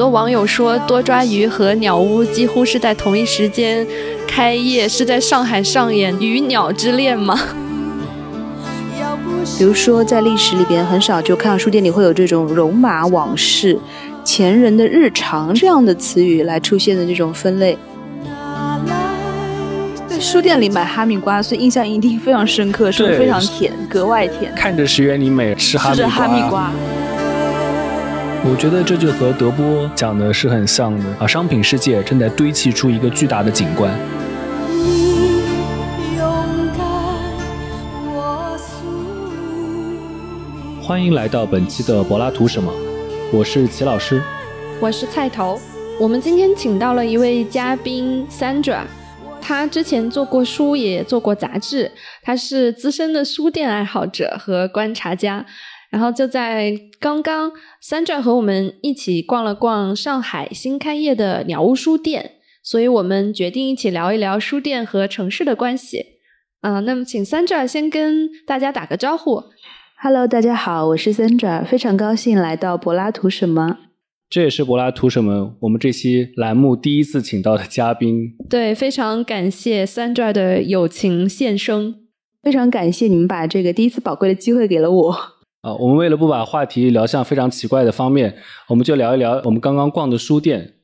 多网友说，多抓鱼和鸟屋几乎是在同一时间开业，是在上海上演鱼鸟之恋吗？比如说，在历史里边，很少就看到书店里会有这种“戎马往事”“前人的日常”这样的词语来出现的这种分类。在书店里买哈密瓜，所以印象一定非常深刻，是不是非常甜，格外甜。看着石原里美吃哈密瓜。我觉得这就和德波讲的是很像的啊！商品世界正在堆砌出一个巨大的景观。欢迎来到本期的柏拉图什么？我是齐老师，我是菜头。我们今天请到了一位嘉宾 Sandra，他之前做过书，也做过杂志，他是资深的书店爱好者和观察家。然后就在刚刚，Sandra 和我们一起逛了逛上海新开业的鸟屋书店，所以我们决定一起聊一聊书店和城市的关系。啊，那么请 Sandra 先跟大家打个招呼。Hello，大家好，我是 Sandra，非常高兴来到柏拉图什么。这也是柏拉图什么我们这期栏目第一次请到的嘉宾。对，非常感谢 Sandra 的友情献声，非常感谢你们把这个第一次宝贵的机会给了我。啊，我们为了不把话题聊向非常奇怪的方面，我们就聊一聊我们刚刚逛的书店。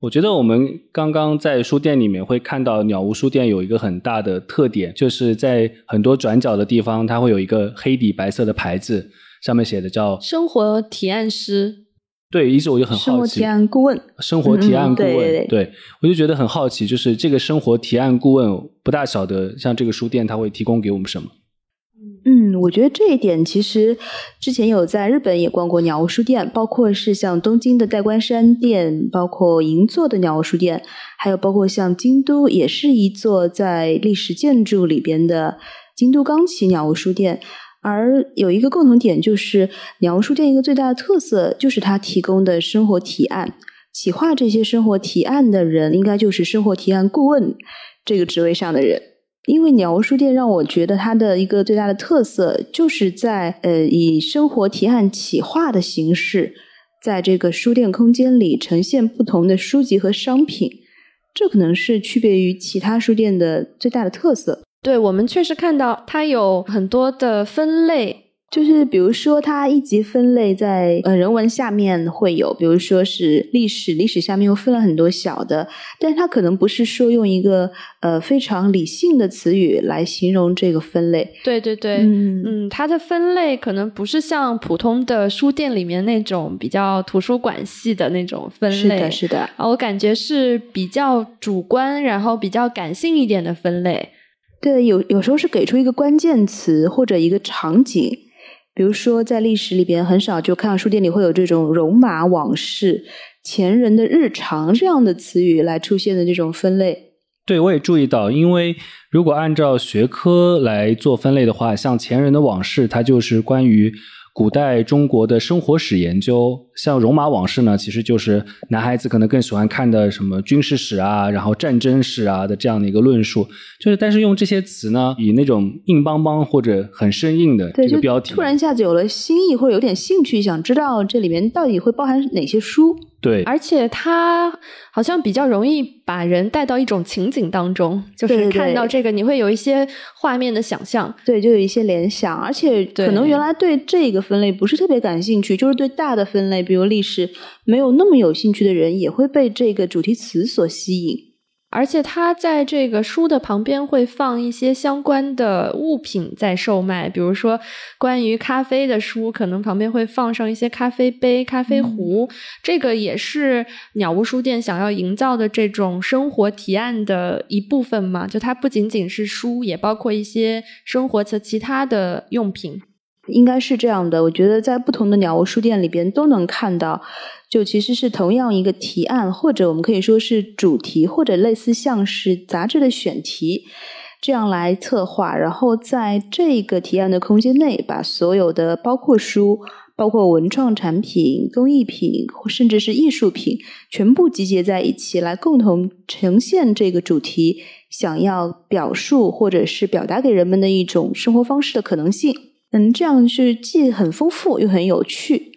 我觉得我们刚刚在书店里面会看到鸟屋书店有一个很大的特点，就是在很多转角的地方，它会有一个黑底白色的牌子，上面写的叫“生活提案师”。对，一直我就很好奇。生活提案顾问。生活提案顾问。对对。我就觉得很好奇，就是这个生活提案顾问，不大晓得像这个书店，它会提供给我们什么？嗯，我觉得这一点其实之前有在日本也逛过鸟屋书店，包括是像东京的代官山店，包括银座的鸟屋书店，还有包括像京都也是一座在历史建筑里边的京都钢崎鸟屋书店。而有一个共同点，就是鸟屋书店一个最大的特色，就是它提供的生活提案，企划这些生活提案的人，应该就是生活提案顾问这个职位上的人。因为鸟屋书店让我觉得它的一个最大的特色，就是在呃以生活提案企划的形式，在这个书店空间里呈现不同的书籍和商品，这可能是区别于其他书店的最大的特色。对我们确实看到它有很多的分类。就是比如说，它一级分类在呃人文下面会有，比如说是历史，历史下面又分了很多小的，但是它可能不是说用一个呃非常理性的词语来形容这个分类。对对对，嗯嗯，它的分类可能不是像普通的书店里面那种比较图书馆系的那种分类。是的，是的，啊，我感觉是比较主观，然后比较感性一点的分类。对，有有时候是给出一个关键词或者一个场景。比如说，在历史里边，很少就看到书店里会有这种“戎马往事”“前人的日常”这样的词语来出现的这种分类。对，我也注意到，因为如果按照学科来做分类的话，像“前人的往事”，它就是关于。古代中国的生活史研究，像《戎马往事》呢，其实就是男孩子可能更喜欢看的什么军事史啊，然后战争史啊的这样的一个论述。就是，但是用这些词呢，以那种硬邦邦或者很生硬的这个标题，突然一下子有了新意，或者有点兴趣，想知道这里面到底会包含哪些书。对，而且它好像比较容易把人带到一种情景当中，就是看到这个你会有一些画面的想象，对，就有一些联想，而且可能原来对这个分类不是特别感兴趣，就是对大的分类，比如历史没有那么有兴趣的人，也会被这个主题词所吸引。而且它在这个书的旁边会放一些相关的物品在售卖，比如说关于咖啡的书，可能旁边会放上一些咖啡杯、咖啡壶。这个也是鸟屋书店想要营造的这种生活提案的一部分嘛？就它不仅仅是书，也包括一些生活的其他的用品。应该是这样的，我觉得在不同的鸟屋书店里边都能看到，就其实是同样一个提案，或者我们可以说是主题，或者类似像是杂志的选题，这样来策划，然后在这个提案的空间内，把所有的包括书、包括文创产品、工艺品，甚至是艺术品，全部集结在一起，来共同呈现这个主题想要表述或者是表达给人们的一种生活方式的可能性。嗯，这样是既很丰富又很有趣。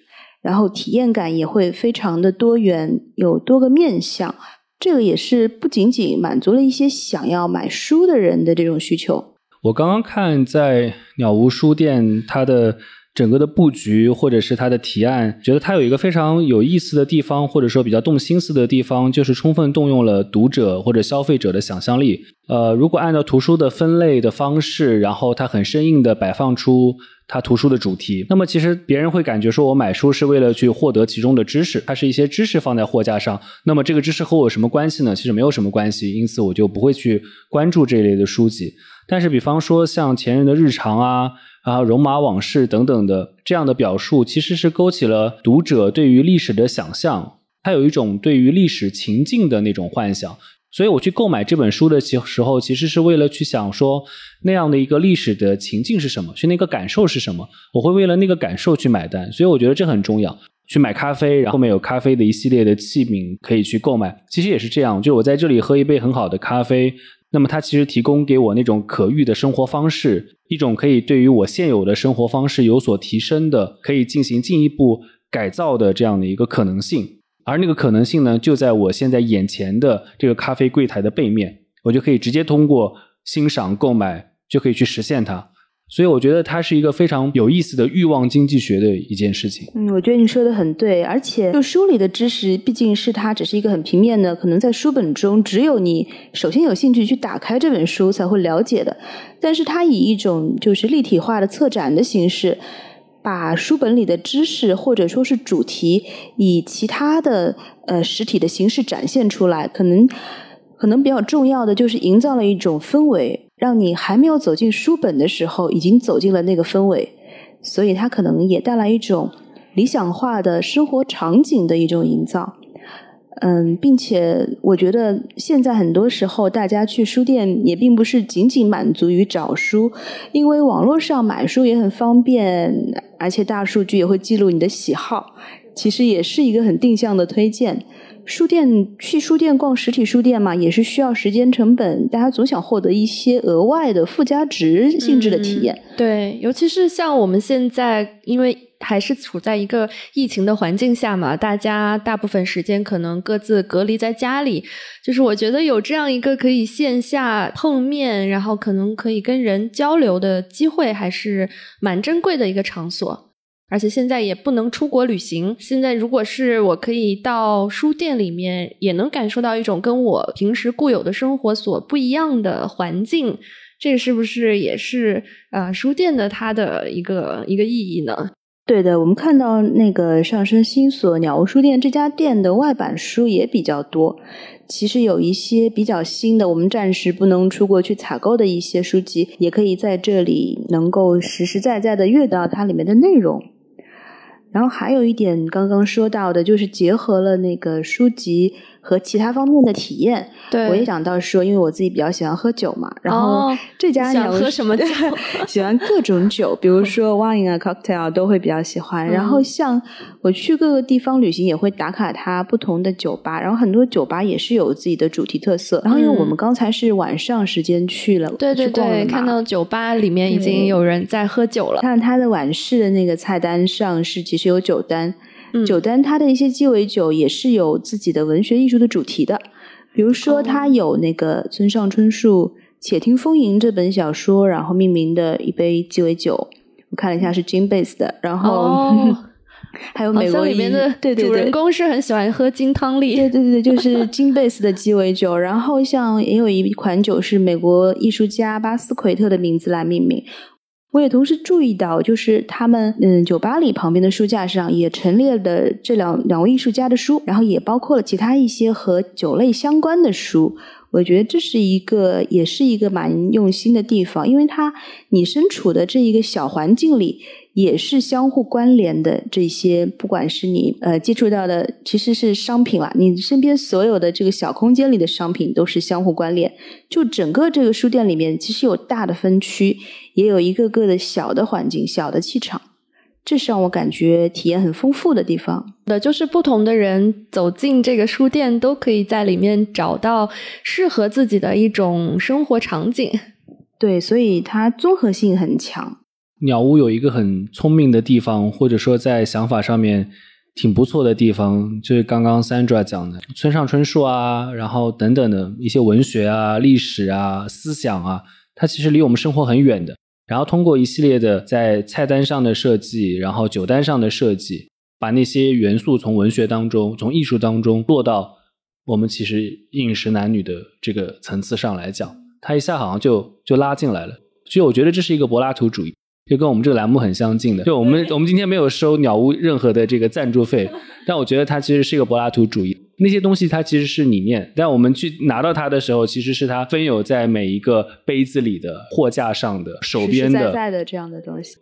然后体验感也会非常的多元，有多个面向。这个也是不仅仅满足了一些想要买书的人的这种需求。我刚刚看在鸟屋书店，它的。整个的布局或者是它的提案，觉得它有一个非常有意思的地方，或者说比较动心思的地方，就是充分动用了读者或者消费者的想象力。呃，如果按照图书的分类的方式，然后它很生硬的摆放出它图书的主题，那么其实别人会感觉说我买书是为了去获得其中的知识，它是一些知识放在货架上，那么这个知识和我有什么关系呢？其实没有什么关系，因此我就不会去关注这一类的书籍。但是比方说像前人的日常啊。啊，戎马往事等等的这样的表述，其实是勾起了读者对于历史的想象，它有一种对于历史情境的那种幻想。所以我去购买这本书的时候，其实是为了去想说那样的一个历史的情境是什么，去那个感受是什么。我会为了那个感受去买单，所以我觉得这很重要。去买咖啡，然后面有咖啡的一系列的器皿可以去购买，其实也是这样。就我在这里喝一杯很好的咖啡。那么它其实提供给我那种可遇的生活方式，一种可以对于我现有的生活方式有所提升的，可以进行进一步改造的这样的一个可能性。而那个可能性呢，就在我现在眼前的这个咖啡柜台的背面，我就可以直接通过欣赏、购买就可以去实现它。所以我觉得它是一个非常有意思的欲望经济学的一件事情。嗯，我觉得你说的很对，而且就书里的知识，毕竟是它只是一个很平面的，可能在书本中只有你首先有兴趣去打开这本书才会了解的。但是它以一种就是立体化的策展的形式，把书本里的知识或者说是主题，以其他的呃实体的形式展现出来，可能可能比较重要的就是营造了一种氛围。让你还没有走进书本的时候，已经走进了那个氛围，所以它可能也带来一种理想化的生活场景的一种营造。嗯，并且我觉得现在很多时候大家去书店也并不是仅仅满足于找书，因为网络上买书也很方便，而且大数据也会记录你的喜好，其实也是一个很定向的推荐。书店去书店逛实体书店嘛，也是需要时间成本，大家总想获得一些额外的附加值性质的体验。对，尤其是像我们现在，因为还是处在一个疫情的环境下嘛，大家大部分时间可能各自隔离在家里，就是我觉得有这样一个可以线下碰面，然后可能可以跟人交流的机会，还是蛮珍贵的一个场所。而且现在也不能出国旅行。现在如果是我可以到书店里面，也能感受到一种跟我平时固有的生活所不一样的环境，这是不是也是呃书店的它的一个一个意义呢？对的，我们看到那个上升新所鸟屋书店这家店的外版书也比较多。其实有一些比较新的，我们暂时不能出国去采购的一些书籍，也可以在这里能够实实在在的阅到它里面的内容。然后还有一点，刚刚说到的，就是结合了那个书籍。和其他方面的体验，对我也想到说，因为我自己比较喜欢喝酒嘛，然后这家想喝什么酒？喜欢各种酒，比如说 wine 啊、cocktail 都会比较喜欢。然后像我去各个地方旅行，也会打卡它不同的酒吧，然后很多酒吧也是有自己的主题特色。然后因为我们刚才是晚上时间去了，对对对，看到酒吧里面已经有人在喝酒了。看它的晚市的那个菜单上是其实有酒单。酒单它的一些鸡尾酒也是有自己的文学艺术的主题的，比如说它有那个村上春树《且听风吟》这本小说，然后命名的一杯鸡尾酒，我看了一下是 gin base 的，然后 还有美国里面的对对主人公是很喜欢喝金汤力，对对对，就是 gin base 的鸡尾酒，然后像也有一款酒是美国艺术家巴斯奎特的名字来命名。我也同时注意到，就是他们嗯酒吧里旁边的书架上也陈列了这两两位艺术家的书，然后也包括了其他一些和酒类相关的书。我觉得这是一个，也是一个蛮用心的地方，因为它你身处的这一个小环境里。也是相互关联的，这些不管是你呃接触到的，其实是商品啦，你身边所有的这个小空间里的商品都是相互关联。就整个这个书店里面，其实有大的分区，也有一个个的小的环境、小的气场，这是让我感觉体验很丰富的地方。的就是不同的人走进这个书店，都可以在里面找到适合自己的一种生活场景。对，所以它综合性很强。鸟屋有一个很聪明的地方，或者说在想法上面挺不错的地方，就是刚刚 Sandra 讲的村上春树啊，然后等等的一些文学啊、历史啊、思想啊，它其实离我们生活很远的。然后通过一系列的在菜单上的设计，然后酒单上的设计，把那些元素从文学当中、从艺术当中落到我们其实饮食男女的这个层次上来讲，它一下好像就就拉进来了。所以我觉得这是一个柏拉图主义。就跟我们这个栏目很相近的，就我们我们今天没有收鸟屋任何的这个赞助费，但我觉得它其实是一个柏拉图主义，那些东西它其实是理念，但我们去拿到它的时候，其实是它分有在每一个杯子里的货架上的手边的在在的这样的东西。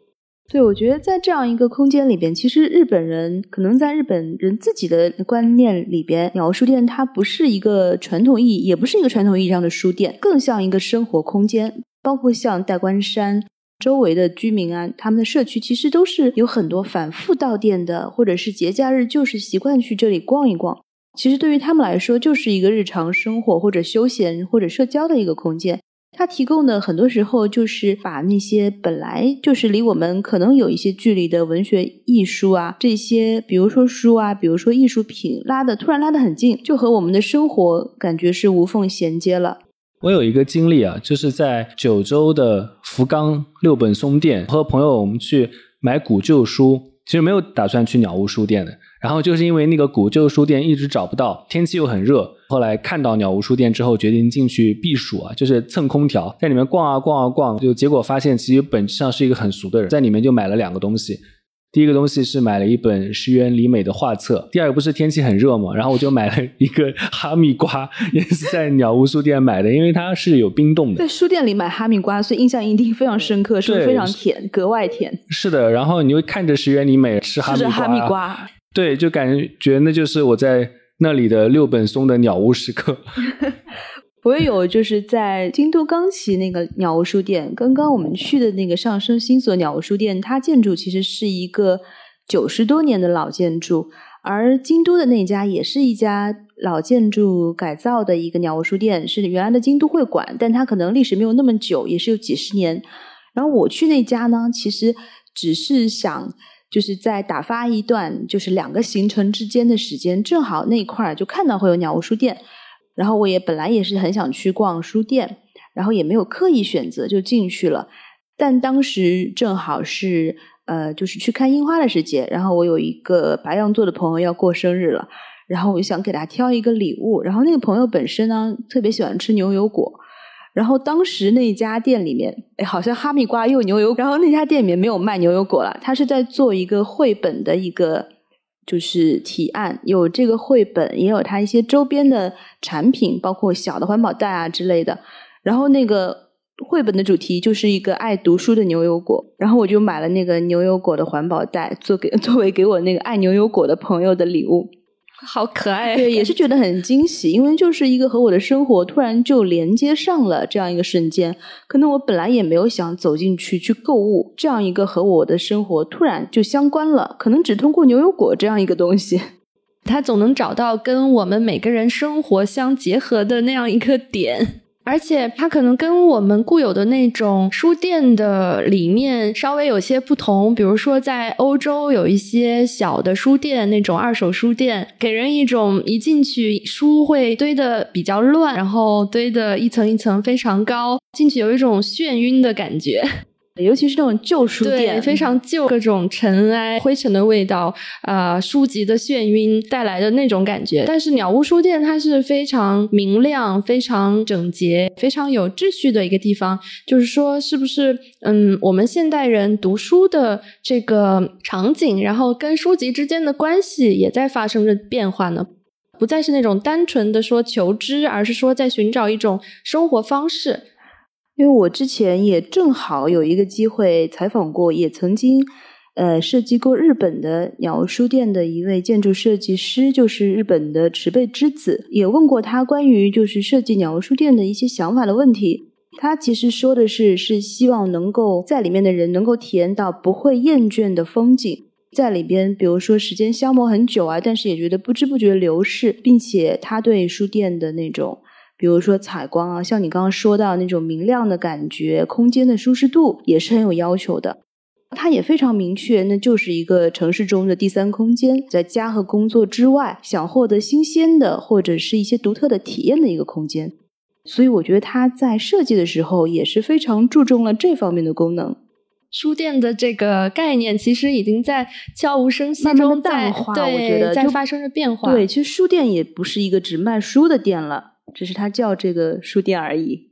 对，我觉得在这样一个空间里边，其实日本人可能在日本人自己的观念里边，鸟屋书店它不是一个传统意义，也不是一个传统意义上的书店，更像一个生活空间，包括像代官山。周围的居民啊，他们的社区其实都是有很多反复到店的，或者是节假日就是习惯去这里逛一逛。其实对于他们来说，就是一个日常生活或者休闲或者社交的一个空间。它提供的很多时候就是把那些本来就是离我们可能有一些距离的文学艺术啊，这些比如说书啊，比如说艺术品，拉的突然拉得很近，就和我们的生活感觉是无缝衔接了。我有一个经历啊，就是在九州的福冈六本松店和朋友我们去买古旧书，其实没有打算去鸟屋书店的。然后就是因为那个古旧书店一直找不到，天气又很热，后来看到鸟屋书店之后，决定进去避暑啊，就是蹭空调，在里面逛啊逛啊逛，就结果发现其实本质上是一个很俗的人，在里面就买了两个东西。第一个东西是买了一本石原里美的画册，第二个不是天气很热嘛，然后我就买了一个哈密瓜，也是在鸟屋书店买的，因为它是有冰冻的。在书店里买哈密瓜，所以印象一定非常深刻，是不是非常甜，格外甜？是的，然后你会看着石原里美吃哈密瓜，哈密瓜，对，就感觉那就是我在那里的六本松的鸟屋时刻。我也有，就是在京都冈崎那个鸟屋书店，刚刚我们去的那个上升新所鸟屋书店，它建筑其实是一个九十多年的老建筑，而京都的那家也是一家老建筑改造的一个鸟屋书店，是原来的京都会馆，但它可能历史没有那么久，也是有几十年。然后我去那家呢，其实只是想就是在打发一段就是两个行程之间的时间，正好那块儿就看到会有鸟屋书店。然后我也本来也是很想去逛书店，然后也没有刻意选择就进去了。但当时正好是呃，就是去看樱花的时节，然后我有一个白羊座的朋友要过生日了，然后我就想给他挑一个礼物。然后那个朋友本身呢特别喜欢吃牛油果，然后当时那家店里面，哎，好像哈密瓜又牛油，然后那家店里面没有卖牛油果了，他是在做一个绘本的一个。就是提案有这个绘本，也有它一些周边的产品，包括小的环保袋啊之类的。然后那个绘本的主题就是一个爱读书的牛油果，然后我就买了那个牛油果的环保袋，做给作为给我那个爱牛油果的朋友的礼物。好可爱，对，也是觉得很惊喜，因为就是一个和我的生活突然就连接上了这样一个瞬间。可能我本来也没有想走进去去购物，这样一个和我的生活突然就相关了。可能只通过牛油果这样一个东西，他总能找到跟我们每个人生活相结合的那样一个点。而且它可能跟我们固有的那种书店的理念稍微有些不同，比如说在欧洲有一些小的书店，那种二手书店，给人一种一进去书会堆的比较乱，然后堆的一层一层非常高，进去有一种眩晕的感觉。尤其是那种旧书店，非常旧，各种尘埃、灰尘的味道，啊，书籍的眩晕带来的那种感觉。但是鸟屋书店它是非常明亮、非常整洁、非常有秩序的一个地方。就是说，是不是嗯，我们现代人读书的这个场景，然后跟书籍之间的关系也在发生着变化呢？不再是那种单纯的说求知，而是说在寻找一种生活方式。因为我之前也正好有一个机会采访过，也曾经呃设计过日本的鸟屋书店的一位建筑设计师，就是日本的池贝之子，也问过他关于就是设计鸟屋书店的一些想法的问题。他其实说的是，是希望能够在里面的人能够体验到不会厌倦的风景，在里边，比如说时间消磨很久啊，但是也觉得不知不觉流逝，并且他对书店的那种。比如说采光啊，像你刚刚说到那种明亮的感觉，空间的舒适度也是很有要求的。它也非常明确，那就是一个城市中的第三空间，在家和工作之外，想获得新鲜的或者是一些独特的体验的一个空间。所以我觉得它在设计的时候也是非常注重了这方面的功能。书店的这个概念其实已经在悄无声息中淡化，我觉得在发生着变化。对，其实书店也不是一个只卖书的店了，只是它叫这个书店而已。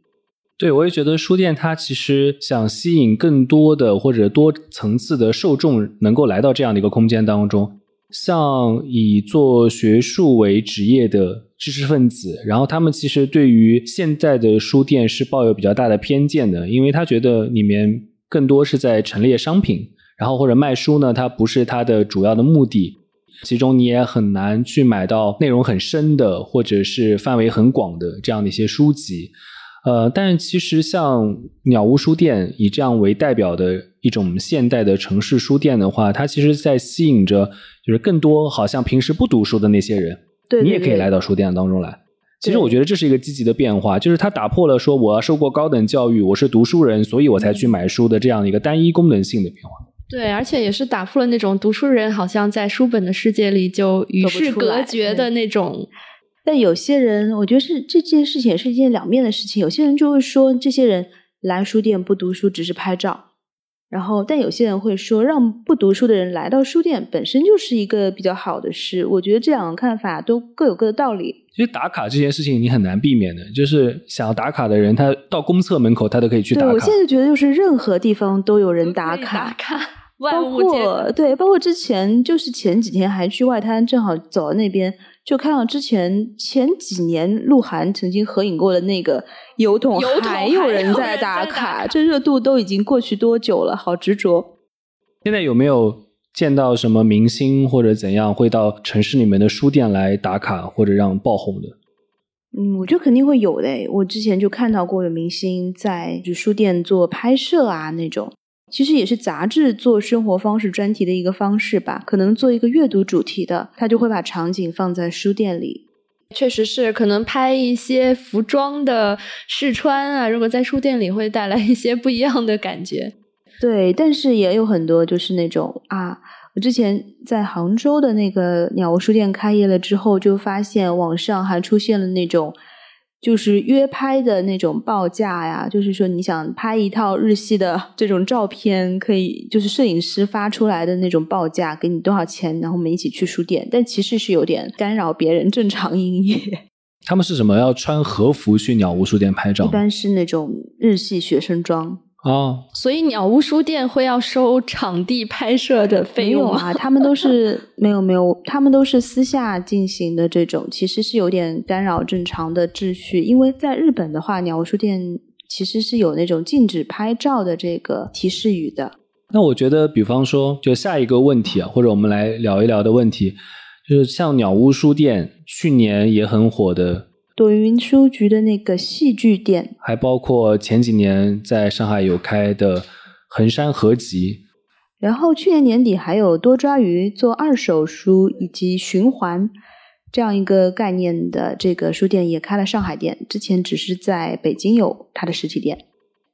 对，我也觉得书店它其实想吸引更多的或者多层次的受众能够来到这样的一个空间当中，像以做学术为职业的知识分子，然后他们其实对于现在的书店是抱有比较大的偏见的，因为他觉得里面更多是在陈列商品，然后或者卖书呢，它不是它的主要的目的，其中你也很难去买到内容很深的或者是范围很广的这样的一些书籍。呃，但是其实像鸟屋书店以这样为代表的一种现代的城市书店的话，它其实在吸引着就是更多好像平时不读书的那些人，对你也可以来到书店当中来。其实我觉得这是一个积极的变化，就是它打破了说我要受过高等教育，我是读书人，所以我才去买书的这样一个单一功能性的变化。对，而且也是打破了那种读书人好像在书本的世界里就与世隔绝的那种。但有些人，我觉得是这件事情也是一件两面的事情。有些人就会说，这些人来书店不读书，只是拍照。然后，但有些人会说，让不读书的人来到书店本身就是一个比较好的事。我觉得这两个看法都各有各的道理。其实打卡这件事情你很难避免的，就是想要打卡的人，他到公厕门口他都可以去打卡。我现在觉得就是任何地方都有人打卡，包括对，包括之前就是前几天还去外滩，正好走到那边。就看到之前前几年鹿晗曾经合影过的那个油桶，还有人在打卡，这热度都已经过去多久了？好执着。现在有没有见到什么明星或者怎样会到城市里面的书店来打卡或者让爆红的？嗯，我觉得肯定会有的。我之前就看到过有明星在就书店做拍摄啊那种。其实也是杂志做生活方式专题的一个方式吧，可能做一个阅读主题的，他就会把场景放在书店里。确实是，可能拍一些服装的试穿啊，如果在书店里会带来一些不一样的感觉。对，但是也有很多就是那种啊，我之前在杭州的那个鸟屋书店开业了之后，就发现网上还出现了那种。就是约拍的那种报价呀，就是说你想拍一套日系的 这种照片，可以就是摄影师发出来的那种报价，给你多少钱，然后我们一起去书店。但其实是有点干扰别人正常营业。他们是什么？要穿和服去鸟屋书店拍照？一般是那种日系学生装。哦，所以鸟屋书店会要收场地拍摄的费用啊？他们都是 没有没有，他们都是私下进行的这种，其实是有点干扰正常的秩序。因为在日本的话，鸟屋书店其实是有那种禁止拍照的这个提示语的。那我觉得，比方说，就下一个问题啊，或者我们来聊一聊的问题，就是像鸟屋书店去年也很火的。朵云书局的那个戏剧店，还包括前几年在上海有开的衡山合集，然后去年年底还有多抓鱼做二手书以及循环这样一个概念的这个书店也开了上海店，之前只是在北京有它的实体店。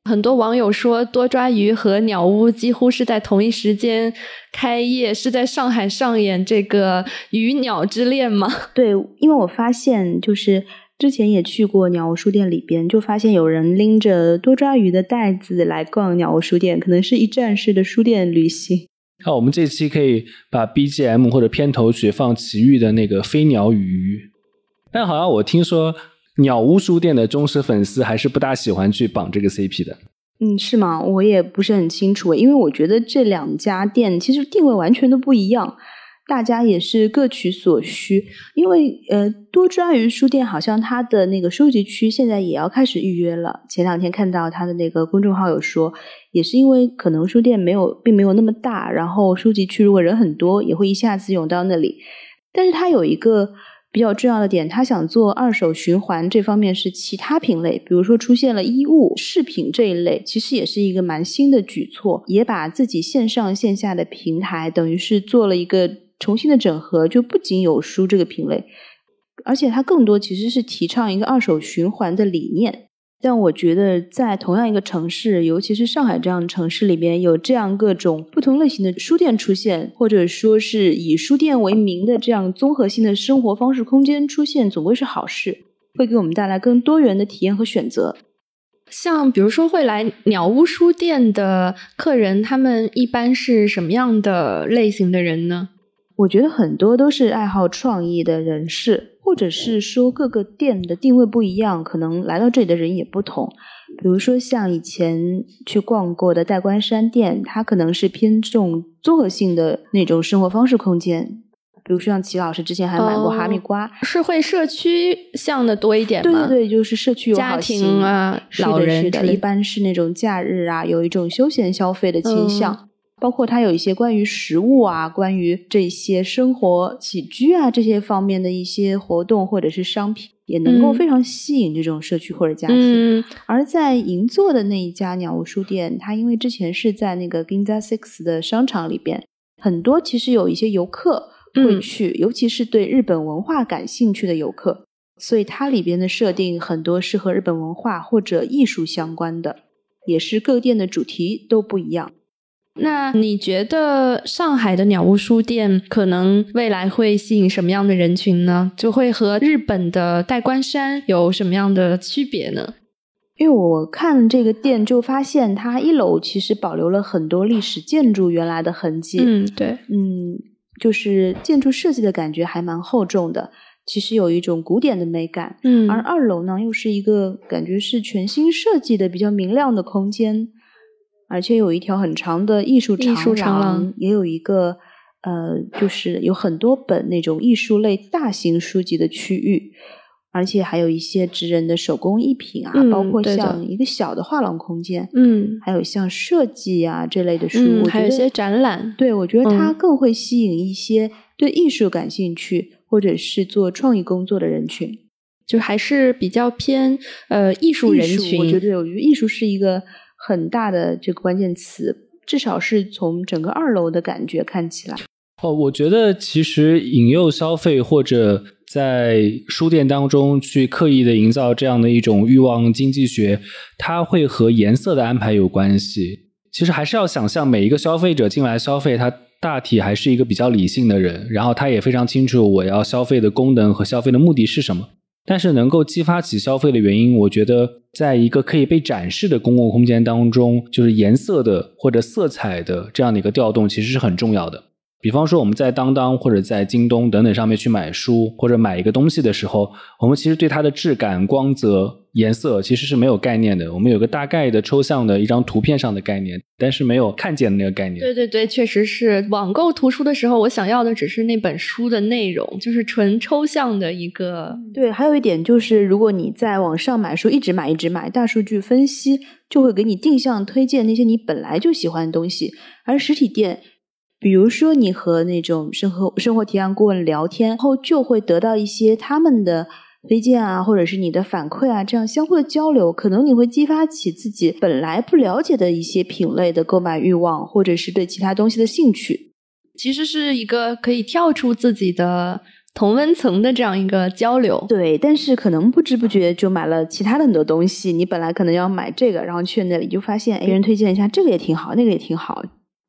很多网友说多抓鱼和鸟屋几乎是在同一时间开业，是在上海上演这个鱼鸟之恋吗？对，因为我发现就是。之前也去过鸟屋书店里边，就发现有人拎着多抓鱼的袋子来逛鸟屋书店，可能是一站式的书店旅行。那我们这期可以把 BGM 或者片头曲放奇遇的那个飞鸟与鱼，但好像我听说鸟屋书店的忠实粉丝还是不大喜欢去绑这个 CP 的。嗯，是吗？我也不是很清楚，因为我觉得这两家店其实定位完全都不一样。大家也是各取所需，因为呃，多抓鱼书店好像它的那个收集区现在也要开始预约了。前两天看到它的那个公众号有说，也是因为可能书店没有，并没有那么大，然后收集区如果人很多，也会一下子涌到那里。但是它有一个比较重要的点，他想做二手循环这方面是其他品类，比如说出现了衣物、饰品这一类，其实也是一个蛮新的举措，也把自己线上线下的平台等于是做了一个。重新的整合就不仅有书这个品类，而且它更多其实是提倡一个二手循环的理念。但我觉得，在同样一个城市，尤其是上海这样的城市里边，有这样各种不同类型的书店出现，或者说是以书店为名的这样综合性的生活方式空间出现，总归是好事，会给我们带来更多元的体验和选择。像比如说会来鸟屋书店的客人，他们一般是什么样的类型的人呢？我觉得很多都是爱好创意的人士，或者是说各个店的定位不一样，可能来到这里的人也不同。比如说像以前去逛过的代官山店，它可能是偏重综合性的那种生活方式空间。比如说像齐老师之前还买过哈密瓜，是会社区向的多一点吗？对对对，就是社区友好型啊，老人的，一般是那种假日啊，有一种休闲消费的倾向。包括它有一些关于食物啊，关于这些生活起居啊这些方面的一些活动或者是商品，也能够非常吸引这种社区或者家庭。而在银座的那一家鸟屋书店，它因为之前是在那个 Ginza Six 的商场里边，很多其实有一些游客会去，尤其是对日本文化感兴趣的游客，所以它里边的设定很多是和日本文化或者艺术相关的，也是各店的主题都不一样。那你觉得上海的鸟屋书店可能未来会吸引什么样的人群呢？就会和日本的代官山有什么样的区别呢？因为我看这个店就发现，它一楼其实保留了很多历史建筑原来的痕迹。嗯，对，嗯，就是建筑设计的感觉还蛮厚重的，其实有一种古典的美感。嗯，而二楼呢，又是一个感觉是全新设计的比较明亮的空间。而且有一条很长的艺术长廊，也有一个呃，就是有很多本那种艺术类大型书籍的区域，而且还有一些职人的手工艺品啊，包括像一个小的画廊空间，嗯，还有像设计啊这类的书，还有一些展览。对，我觉得它更会吸引一些对艺术感兴趣或者是做创意工作的人群，就还是比较偏呃艺术人群。我觉得，我觉得艺术是一个。很大的这个关键词，至少是从整个二楼的感觉看起来。哦，我觉得其实引诱消费或者在书店当中去刻意的营造这样的一种欲望经济学，它会和颜色的安排有关系。其实还是要想象每一个消费者进来消费，他大体还是一个比较理性的人，然后他也非常清楚我要消费的功能和消费的目的是什么。但是能够激发起消费的原因，我觉得在一个可以被展示的公共空间当中，就是颜色的或者色彩的这样的一个调动，其实是很重要的。比方说，我们在当当或者在京东等等上面去买书或者买一个东西的时候，我们其实对它的质感、光泽、颜色其实是没有概念的。我们有个大概的抽象的一张图片上的概念，但是没有看见的那个概念。对对对，确实是网购图书的时候，我想要的只是那本书的内容，就是纯抽象的一个。对，还有一点就是，如果你在网上买书，一直买一直买，大数据分析就会给你定向推荐那些你本来就喜欢的东西，而实体店。比如说，你和那种生活生活提案顾问聊天后，就会得到一些他们的推荐啊，或者是你的反馈啊，这样相互的交流，可能你会激发起自己本来不了解的一些品类的购买欲望，或者是对其他东西的兴趣。其实是一个可以跳出自己的同温层的这样一个交流。对，但是可能不知不觉就买了其他的很多东西。你本来可能要买这个，然后去那里就发现别人推荐一下，这个也挺好，那个也挺好。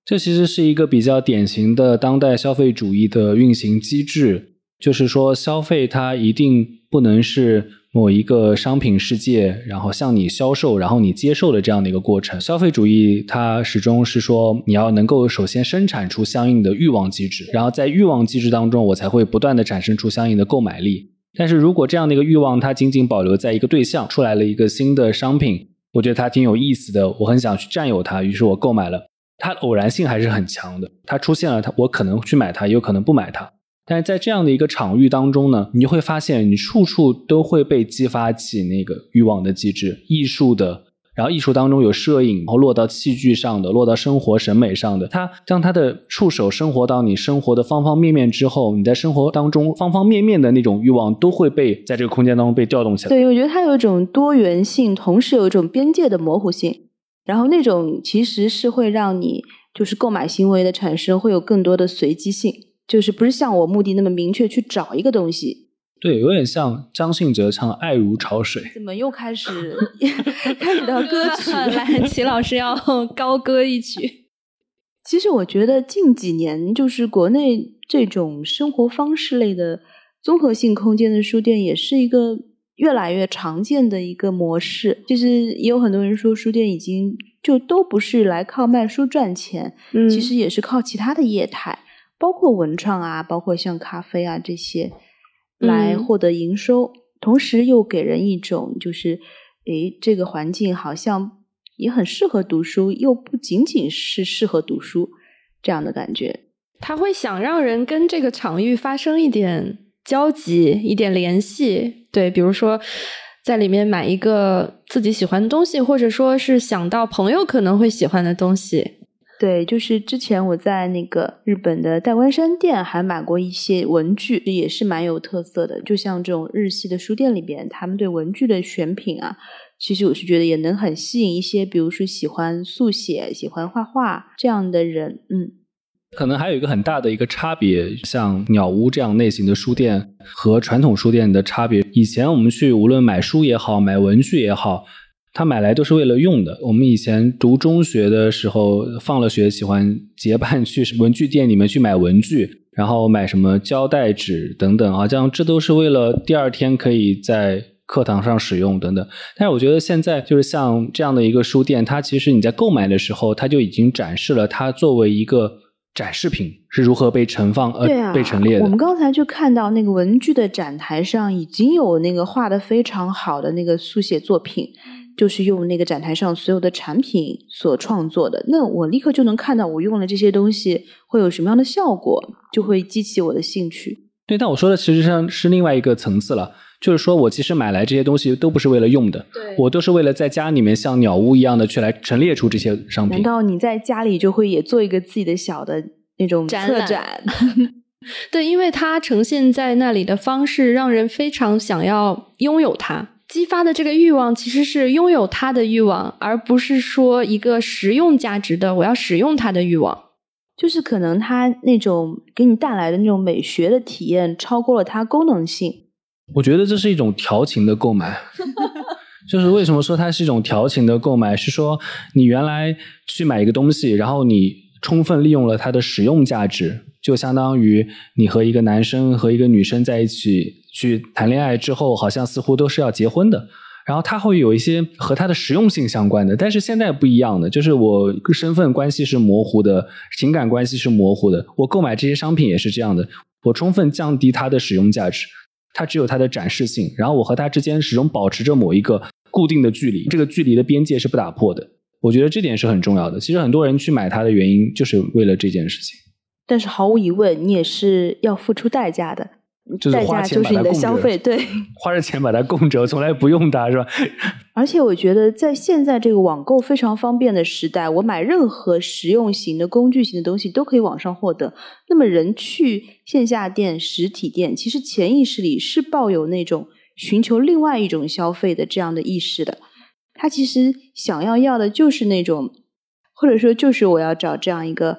这其实是一个比较典型的当代消费主义的运行机制，就是说，消费它一定不能是某一个商品世界，然后向你销售，然后你接受的这样的一个过程。消费主义它始终是说，你要能够首先生产出相应的欲望机制，然后在欲望机制当中，我才会不断的产生出相应的购买力。但是如果这样的一个欲望它仅仅保留在一个对象，出来了一个新的商品，我觉得它挺有意思的，我很想去占有它，于是我购买了。它偶然性还是很强的，它出现了，它我可能去买它，也有可能不买它。但是在这样的一个场域当中呢，你就会发现，你处处都会被激发起那个欲望的机制，艺术的，然后艺术当中有摄影，然后落到器具上的，落到生活审美上的，它将它的触手生活到你生活的方方面面之后，你在生活当中方方面面的那种欲望都会被在这个空间当中被调动起来。对，我觉得它有一种多元性，同时有一种边界的模糊性。然后那种其实是会让你就是购买行为的产生会有更多的随机性，就是不是像我目的那么明确去找一个东西，对，有点像张信哲唱《爱如潮水》。怎么又开始 开始到歌曲？来，齐老师要高歌一曲。其实我觉得近几年，就是国内这种生活方式类的综合性空间的书店，也是一个越来越常见的一个模式。其实也有很多人说，书店已经就都不是来靠卖书赚钱，嗯，其实也是靠其他的业态，包括文创啊，包括像咖啡啊这些。来获得营收，同时又给人一种就是，诶，这个环境好像也很适合读书，又不仅仅是适合读书这样的感觉。他会想让人跟这个场域发生一点交集、一点联系，对，比如说在里面买一个自己喜欢的东西，或者说是想到朋友可能会喜欢的东西。对，就是之前我在那个日本的代官山店还买过一些文具，也是蛮有特色的。就像这种日系的书店里边，他们对文具的选品啊，其实我是觉得也能很吸引一些，比如说喜欢速写、喜欢画画这样的人。嗯，可能还有一个很大的一个差别，像鸟屋这样类型的书店和传统书店的差别。以前我们去无论买书也好，买文具也好。他买来都是为了用的。我们以前读中学的时候，放了学喜欢结伴去文具店里面去买文具，然后买什么胶带纸等等啊，这样这都是为了第二天可以在课堂上使用等等。但是我觉得现在就是像这样的一个书店，它其实你在购买的时候，它就已经展示了它作为一个展示品是如何被盛放呃被陈列的。我们刚才就看到那个文具的展台上已经有那个画的非常好的那个速写作品。就是用那个展台上所有的产品所创作的，那我立刻就能看到我用了这些东西会有什么样的效果，就会激起我的兴趣。对，但我说的实际上是另外一个层次了，就是说我其实买来这些东西都不是为了用的，对我都是为了在家里面像鸟屋一样的去来陈列出这些商品。难道你在家里就会也做一个自己的小的那种策展？对，因为它呈现在那里的方式，让人非常想要拥有它。激发的这个欲望其实是拥有它的欲望，而不是说一个实用价值的我要使用它的欲望。就是可能它那种给你带来的那种美学的体验超过了它功能性。我觉得这是一种调情的购买。就是为什么说它是一种调情的购买？是说你原来去买一个东西，然后你充分利用了它的使用价值，就相当于你和一个男生和一个女生在一起。去谈恋爱之后，好像似乎都是要结婚的，然后它会有一些和它的实用性相关的，但是现在不一样的，就是我身份关系是模糊的，情感关系是模糊的，我购买这些商品也是这样的，我充分降低它的使用价值，它只有它的展示性，然后我和它之间始终保持着某一个固定的距离，这个距离的边界是不打破的，我觉得这点是很重要的。其实很多人去买它的原因就是为了这件事情，但是毫无疑问，你也是要付出代价的。就是花钱把它消费，对，花着钱把它供着，从来不用它，是吧？而且我觉得，在现在这个网购非常方便的时代，我买任何实用型的、工具型的东西都可以网上获得。那么，人去线下店、实体店，其实潜意识里是抱有那种寻求另外一种消费的这样的意识的。他其实想要要的就是那种，或者说就是我要找这样一个。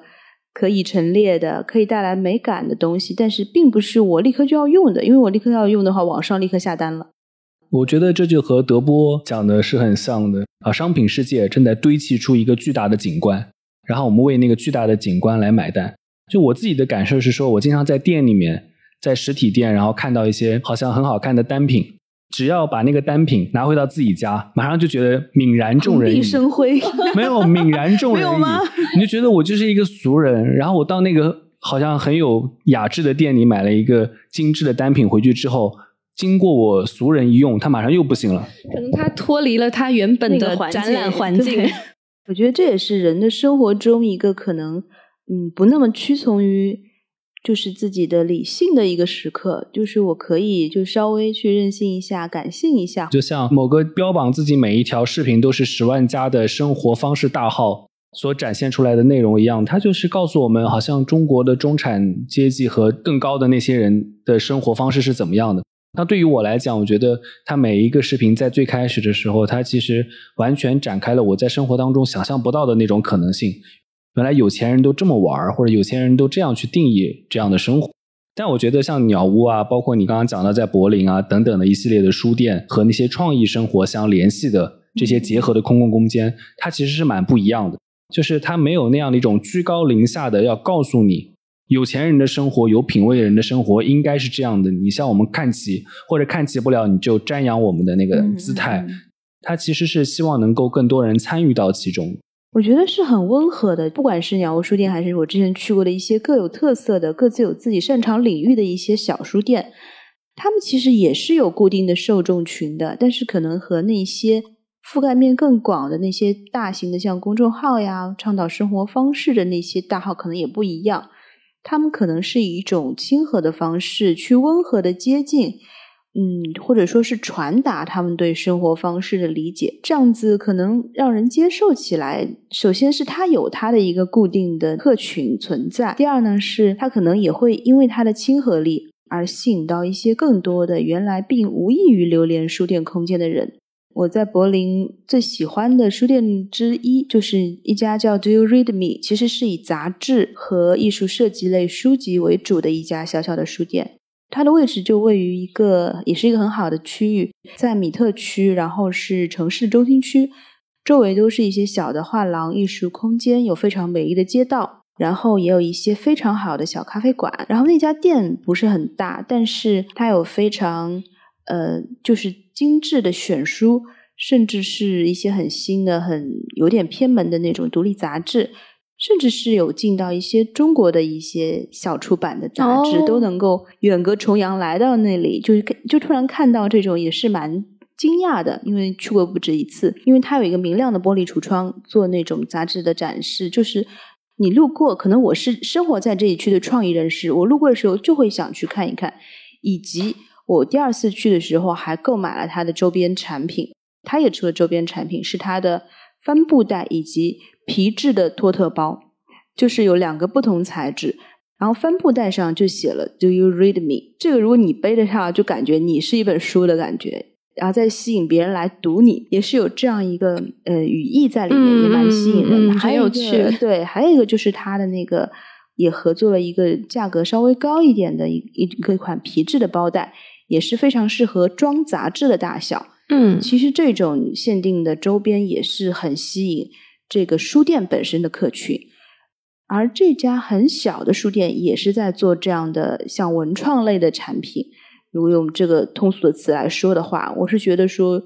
可以陈列的、可以带来美感的东西，但是并不是我立刻就要用的，因为我立刻要用的话，网上立刻下单了。我觉得这就和德波讲的是很像的啊！商品世界正在堆砌出一个巨大的景观，然后我们为那个巨大的景观来买单。就我自己的感受是说，我经常在店里面，在实体店，然后看到一些好像很好看的单品。只要把那个单品拿回到自己家，马上就觉得泯然众人矣。生辉，没有泯然众人 矣。你就觉得我就是一个俗人，然后我到那个好像很有雅致的店里买了一个精致的单品回去之后，经过我俗人一用，它马上又不行了。可能它脱离了它原本的展览环境。我觉得这也是人的生活中一个可能，嗯，不那么屈从于。就是自己的理性的一个时刻，就是我可以就稍微去任性一下，感性一下。就像某个标榜自己每一条视频都是十万加的生活方式大号所展现出来的内容一样，它就是告诉我们，好像中国的中产阶级和更高的那些人的生活方式是怎么样的。那对于我来讲，我觉得他每一个视频在最开始的时候，他其实完全展开了我在生活当中想象不到的那种可能性。原来有钱人都这么玩或者有钱人都这样去定义这样的生活。但我觉得像鸟屋啊，包括你刚刚讲到在柏林啊等等的一系列的书店和那些创意生活相联系的这些结合的公共空间，它其实是蛮不一样的。就是它没有那样的一种居高临下的要告诉你，有钱人的生活、有品位的人的生活应该是这样的。你向我们看齐，或者看齐不了，你就瞻仰我们的那个姿态。它其实是希望能够更多人参与到其中。我觉得是很温和的，不管是鸟屋书店，还是我之前去过的一些各有特色的、各自有自己擅长领域的一些小书店，他们其实也是有固定的受众群的，但是可能和那些覆盖面更广的那些大型的像公众号呀、倡导生活方式的那些大号可能也不一样，他们可能是以一种亲和的方式去温和的接近。嗯，或者说是传达他们对生活方式的理解，这样子可能让人接受起来。首先是他有他的一个固定的客群存在，第二呢是他可能也会因为他的亲和力而吸引到一些更多的原来并无异于流连书店空间的人。我在柏林最喜欢的书店之一就是一家叫 Do You Read Me，其实是以杂志和艺术设计类书籍为主的一家小小的书店。它的位置就位于一个，也是一个很好的区域，在米特区，然后是城市中心区，周围都是一些小的画廊、艺术空间，有非常美丽的街道，然后也有一些非常好的小咖啡馆。然后那家店不是很大，但是它有非常呃，就是精致的选书，甚至是一些很新的、很有点偏门的那种独立杂志。甚至是有进到一些中国的一些小出版的杂志，都能够远隔重洋来到那里，就是就突然看到这种也是蛮惊讶的，因为去过不止一次。因为它有一个明亮的玻璃橱窗做那种杂志的展示，就是你路过，可能我是生活在这一区的创意人士，我路过的时候就会想去看一看。以及我第二次去的时候还购买了它的周边产品，它也出了周边产品，是它的帆布袋以及。皮质的托特包，就是有两个不同材质，然后帆布袋上就写了 “Do you read me？” 这个如果你背着它，就感觉你是一本书的感觉，然后再吸引别人来读你，也是有这样一个呃语义在里面，也蛮吸引人的。很有趣，对，还有一个就是它的那个也合作了一个价格稍微高一点的一一个款皮质的包袋，也是非常适合装杂志的大小。嗯，其实这种限定的周边也是很吸引。这个书店本身的客群，而这家很小的书店也是在做这样的像文创类的产品。如果用这个通俗的词来说的话，我是觉得说，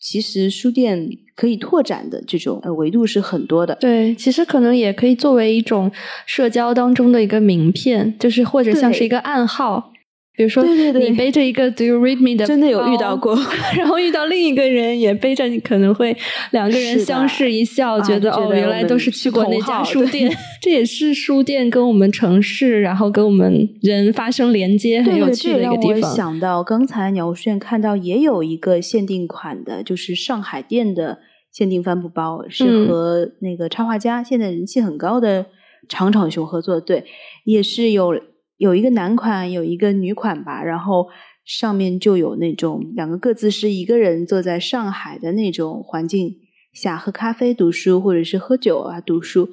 其实书店可以拓展的这种呃维度是很多的。对，其实可能也可以作为一种社交当中的一个名片，就是或者像是一个暗号。比如说，你背着一个 Do you read me 的，真的有遇到过，然后遇到另一个人也背着，你可能会两个人相视一笑，觉得哦，原来都是去过那家书店。这也是书店跟我们城市，然后跟我们人发生连接很有趣的一个地方。我想到刚才鸟书店看到也有一个限定款的，就是上海店的限定帆布包，是和那个插画家现在人气很高的长场熊合作，对，也是有。有一个男款，有一个女款吧，然后上面就有那种两个各自是一个人坐在上海的那种环境下喝咖啡读书，或者是喝酒啊读书，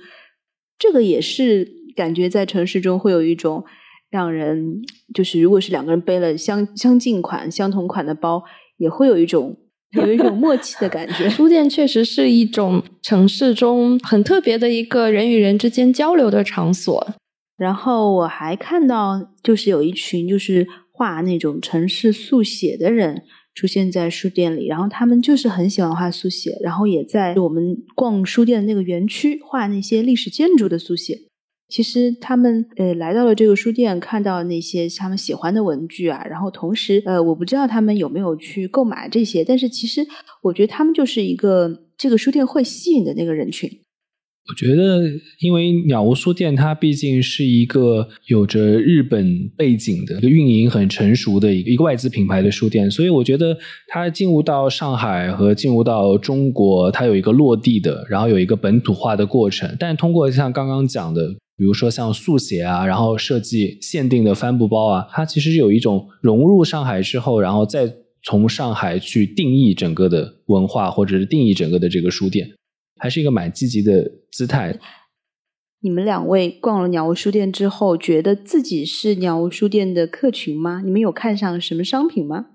这个也是感觉在城市中会有一种让人就是如果是两个人背了相相近款、相同款的包，也会有一种有一种默契的感觉。书店确实是一种城市中很特别的一个人与人之间交流的场所。然后我还看到，就是有一群就是画那种城市速写的人出现在书店里，然后他们就是很喜欢画速写，然后也在我们逛书店的那个园区画那些历史建筑的速写。其实他们呃来到了这个书店，看到那些他们喜欢的文具啊，然后同时呃我不知道他们有没有去购买这些，但是其实我觉得他们就是一个这个书店会吸引的那个人群。我觉得，因为鸟屋书店它毕竟是一个有着日本背景的一个运营很成熟的一个一个外资品牌的书店，所以我觉得它进入到上海和进入到中国，它有一个落地的，然后有一个本土化的过程。但通过像刚刚讲的，比如说像速写啊，然后设计限定的帆布包啊，它其实有一种融入上海之后，然后再从上海去定义整个的文化，或者是定义整个的这个书店。还是一个蛮积极的姿态。你们两位逛了鸟屋书店之后，觉得自己是鸟屋书店的客群吗？你们有看上什么商品吗？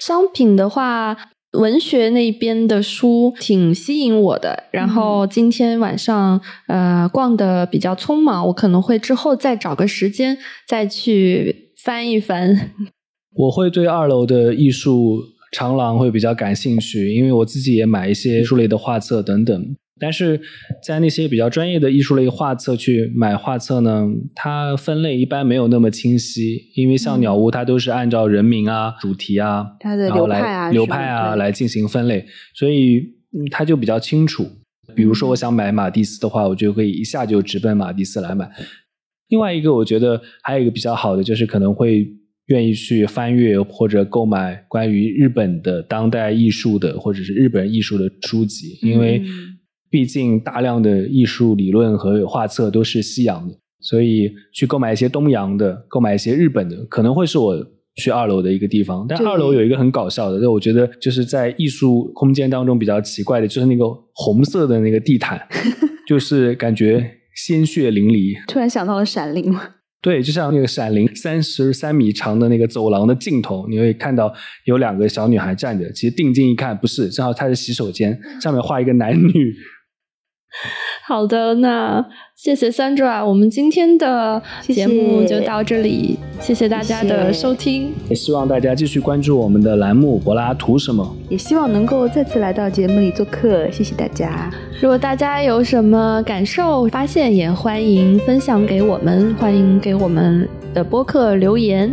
商品的话，文学那边的书挺吸引我的。然后今天晚上呃逛的比较匆忙，我可能会之后再找个时间再去翻一翻。我会对二楼的艺术长廊会比较感兴趣，因为我自己也买一些艺术类的画册等等。但是在那些比较专业的艺术类画册去买画册呢，它分类一般没有那么清晰，因为像鸟屋它都是按照人名啊、主题啊，它的流派啊、流派啊来进行分类，所以它就比较清楚。比如说我想买马蒂斯的话，我就可以一下就直奔马蒂斯来买。另外一个我觉得还有一个比较好的就是可能会愿意去翻阅或者购买关于日本的当代艺术的或者是日本艺术的书籍，因为。毕竟大量的艺术理论和画册都是西洋的，所以去购买一些东洋的，购买一些日本的，可能会是我去二楼的一个地方。但二楼有一个很搞笑的，就我觉得就是在艺术空间当中比较奇怪的，就是那个红色的那个地毯，就是感觉鲜血淋漓。突然想到了《闪灵》吗？对，就像那个《闪灵》三十三米长的那个走廊的尽头，你会看到有两个小女孩站着。其实定睛一看，不是，正好她是洗手间，上面画一个男女。好的，那谢谢 Sandra，我们今天的节目就到这里，谢谢大家的收听，也希望大家继续关注我们的栏目《柏拉图什么》，也希望能够再次来到节目里做客，谢谢大家。如果大家有什么感受、发现，也欢迎分享给我们，欢迎给我们的播客留言。